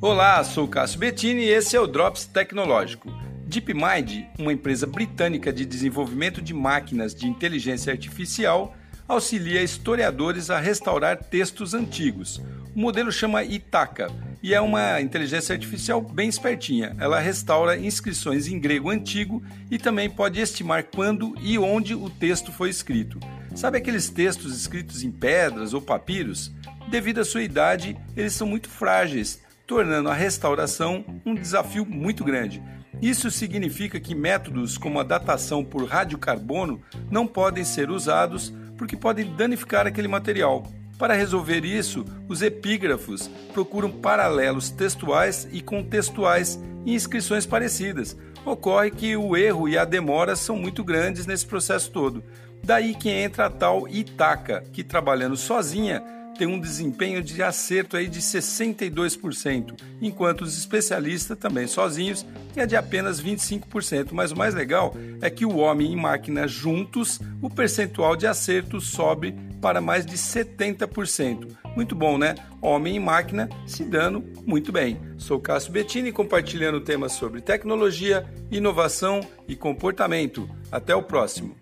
Olá, sou Cássio Bettini e esse é o Drops Tecnológico. DeepMind, uma empresa britânica de desenvolvimento de máquinas de inteligência artificial, auxilia historiadores a restaurar textos antigos. O modelo chama Itaca e é uma inteligência artificial bem espertinha. Ela restaura inscrições em grego antigo e também pode estimar quando e onde o texto foi escrito. Sabe aqueles textos escritos em pedras ou papiros? Devido à sua idade, eles são muito frágeis, tornando a restauração um desafio muito grande. Isso significa que métodos como a datação por radiocarbono não podem ser usados porque podem danificar aquele material. Para resolver isso, os epígrafos procuram paralelos textuais e contextuais em inscrições parecidas. Ocorre que o erro e a demora são muito grandes nesse processo todo. Daí que entra a tal Itaca, que trabalhando sozinha tem um desempenho de acerto aí de 62%, enquanto os especialistas também sozinhos é de apenas 25%. Mas o mais legal é que o homem e máquina juntos, o percentual de acerto sobe para mais de 70%. Muito bom, né? Homem e máquina se dando muito bem. Sou Cássio Bettini compartilhando temas sobre tecnologia, inovação e comportamento. Até o próximo.